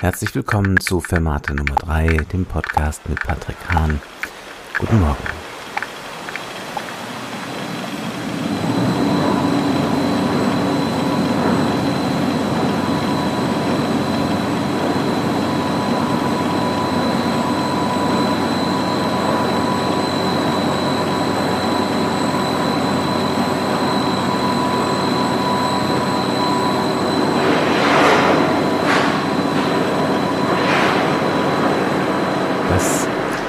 Herzlich willkommen zu Fermate Nummer 3, dem Podcast mit Patrick Hahn. Guten Morgen.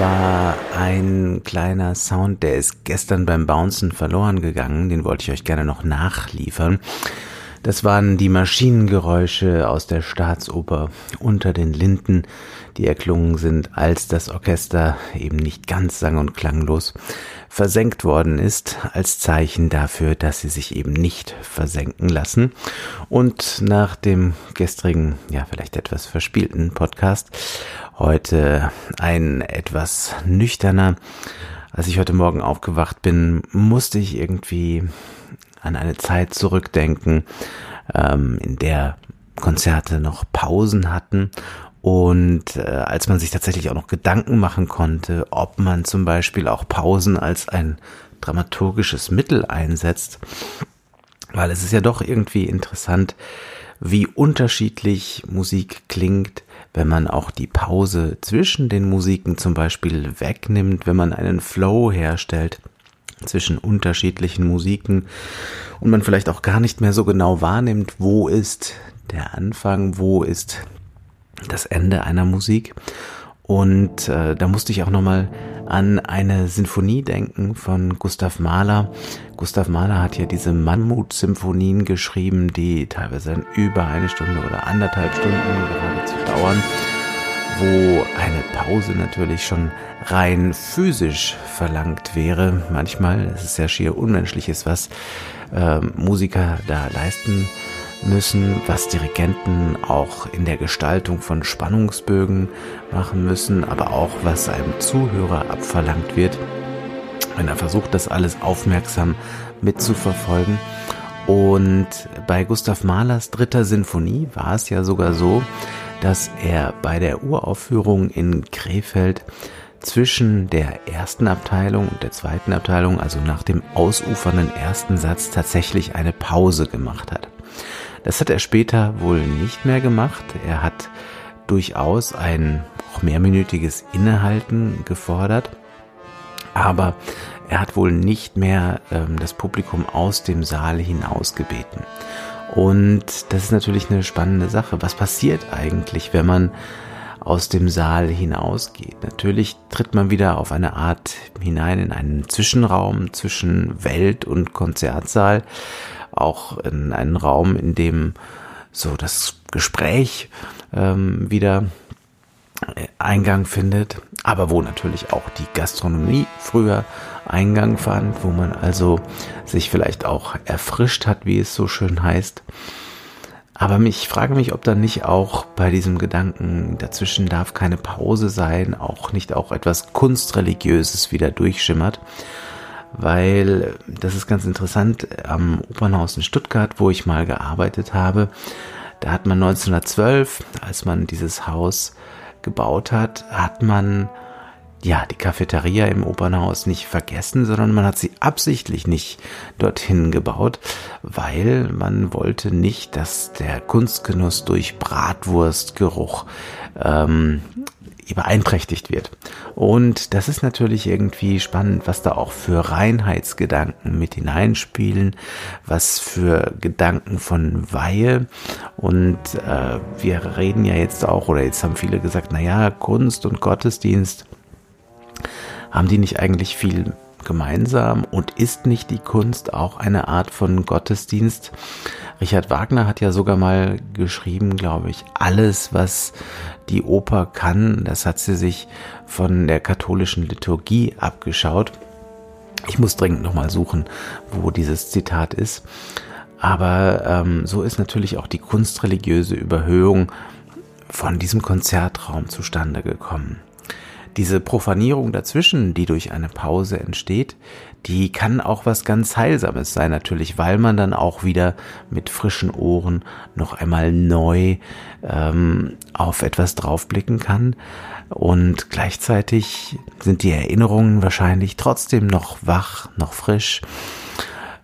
war ein kleiner Sound, der ist gestern beim Bouncen verloren gegangen. Den wollte ich euch gerne noch nachliefern. Das waren die Maschinengeräusche aus der Staatsoper unter den Linden, die erklungen sind, als das Orchester eben nicht ganz sang- und klanglos versenkt worden ist, als Zeichen dafür, dass sie sich eben nicht versenken lassen. Und nach dem gestrigen, ja vielleicht etwas verspielten Podcast, heute ein etwas nüchterner. Als ich heute Morgen aufgewacht bin, musste ich irgendwie an eine Zeit zurückdenken, ähm, in der Konzerte noch Pausen hatten und äh, als man sich tatsächlich auch noch Gedanken machen konnte, ob man zum Beispiel auch Pausen als ein dramaturgisches Mittel einsetzt, weil es ist ja doch irgendwie interessant, wie unterschiedlich Musik klingt, wenn man auch die Pause zwischen den Musiken zum Beispiel wegnimmt, wenn man einen Flow herstellt zwischen unterschiedlichen Musiken und man vielleicht auch gar nicht mehr so genau wahrnimmt, wo ist der Anfang, wo ist das Ende einer Musik. Und äh, da musste ich auch nochmal an eine Sinfonie denken von Gustav Mahler. Gustav Mahler hat ja diese Mammut-Symphonien geschrieben, die teilweise über eine Stunde oder anderthalb Stunden geradezu dauern, wo eine Pause natürlich schon rein physisch verlangt wäre. Manchmal, es ist ja schier Unmenschliches, was äh, Musiker da leisten müssen, was Dirigenten auch in der Gestaltung von Spannungsbögen machen müssen, aber auch was einem Zuhörer abverlangt wird, wenn er versucht, das alles aufmerksam mitzuverfolgen. Und bei Gustav Mahlers dritter Sinfonie war es ja sogar so, dass er bei der Uraufführung in Krefeld zwischen der ersten Abteilung und der zweiten Abteilung, also nach dem ausufernden ersten Satz, tatsächlich eine Pause gemacht hat. Das hat er später wohl nicht mehr gemacht. Er hat durchaus ein auch mehrminütiges Innehalten gefordert, aber er hat wohl nicht mehr ähm, das Publikum aus dem Saal hinaus gebeten. Und das ist natürlich eine spannende Sache. Was passiert eigentlich, wenn man aus dem Saal hinausgeht? Natürlich tritt man wieder auf eine Art hinein in einen Zwischenraum zwischen Welt und Konzertsaal auch in einen Raum, in dem so das Gespräch ähm, wieder Eingang findet, aber wo natürlich auch die Gastronomie früher Eingang fand, wo man also sich vielleicht auch erfrischt hat, wie es so schön heißt. Aber ich frage mich, ob da nicht auch bei diesem Gedanken, dazwischen darf keine Pause sein, auch nicht auch etwas Kunstreligiöses wieder durchschimmert weil das ist ganz interessant. Am Opernhaus in Stuttgart, wo ich mal gearbeitet habe, da hat man 1912, als man dieses Haus gebaut hat, hat man ja die Cafeteria im Opernhaus nicht vergessen, sondern man hat sie absichtlich nicht dorthin gebaut, weil man wollte nicht, dass der Kunstgenuss durch Bratwurstgeruch ähm, beeinträchtigt wird. Und das ist natürlich irgendwie spannend, was da auch für Reinheitsgedanken mit hineinspielen, was für Gedanken von Weihe. Und äh, wir reden ja jetzt auch, oder jetzt haben viele gesagt, naja, Kunst und Gottesdienst, haben die nicht eigentlich viel gemeinsam und ist nicht die Kunst auch eine Art von Gottesdienst? Richard Wagner hat ja sogar mal geschrieben, glaube ich, alles, was die Oper kann, das hat sie sich von der katholischen Liturgie abgeschaut. Ich muss dringend nochmal suchen, wo dieses Zitat ist. Aber ähm, so ist natürlich auch die kunstreligiöse Überhöhung von diesem Konzertraum zustande gekommen. Diese Profanierung dazwischen, die durch eine Pause entsteht, die kann auch was ganz Heilsames sein natürlich, weil man dann auch wieder mit frischen Ohren noch einmal neu ähm, auf etwas draufblicken kann. Und gleichzeitig sind die Erinnerungen wahrscheinlich trotzdem noch wach, noch frisch.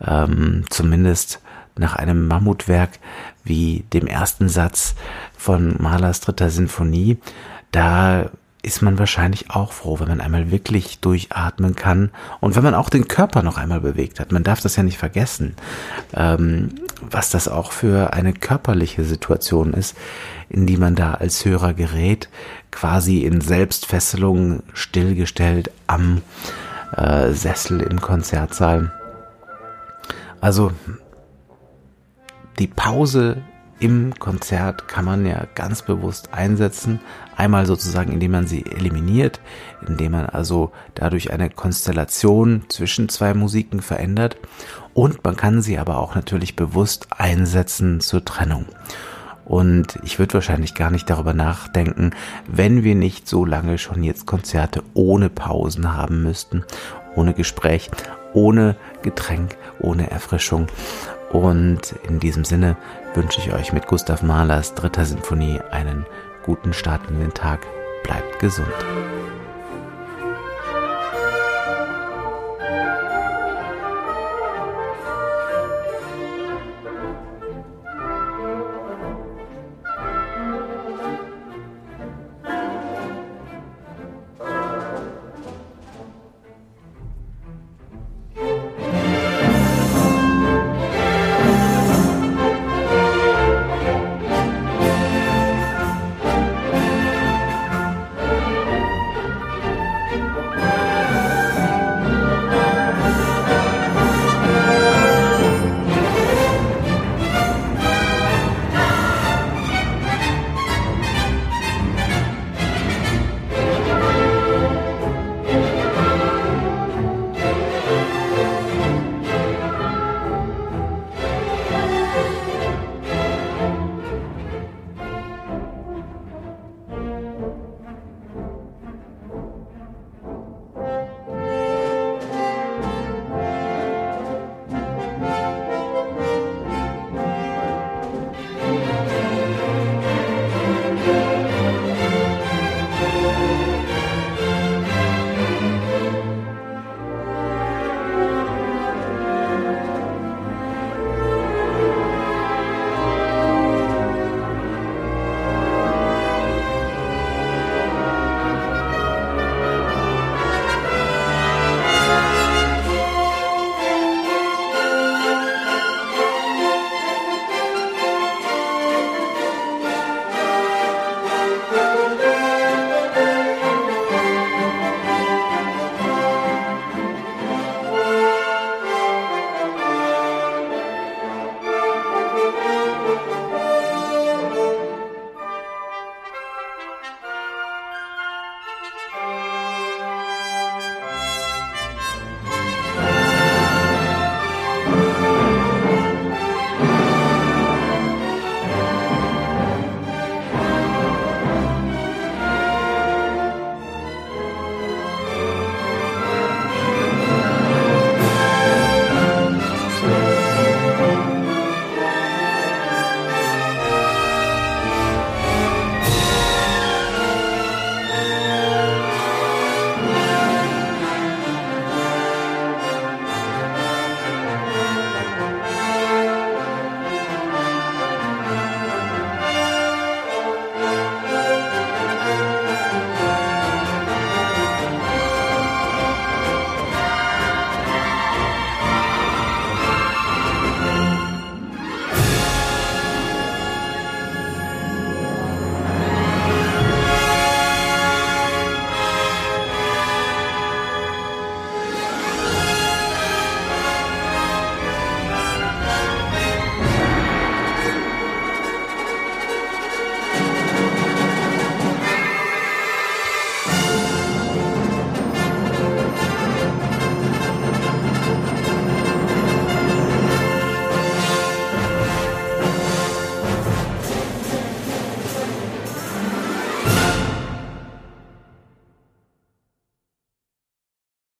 Ähm, zumindest nach einem Mammutwerk wie dem ersten Satz von Mahlers dritter Sinfonie. Da ist man wahrscheinlich auch froh, wenn man einmal wirklich durchatmen kann und wenn man auch den Körper noch einmal bewegt hat. Man darf das ja nicht vergessen, ähm, was das auch für eine körperliche Situation ist, in die man da als Hörer gerät, quasi in Selbstfesselung stillgestellt am äh, Sessel im Konzertsaal. Also die Pause im Konzert kann man ja ganz bewusst einsetzen. Einmal sozusagen, indem man sie eliminiert, indem man also dadurch eine Konstellation zwischen zwei Musiken verändert. Und man kann sie aber auch natürlich bewusst einsetzen zur Trennung. Und ich würde wahrscheinlich gar nicht darüber nachdenken, wenn wir nicht so lange schon jetzt Konzerte ohne Pausen haben müssten, ohne Gespräch, ohne Getränk, ohne Erfrischung. Und in diesem Sinne wünsche ich euch mit Gustav Mahlers dritter Sinfonie einen guten Start in den Tag. Bleibt gesund.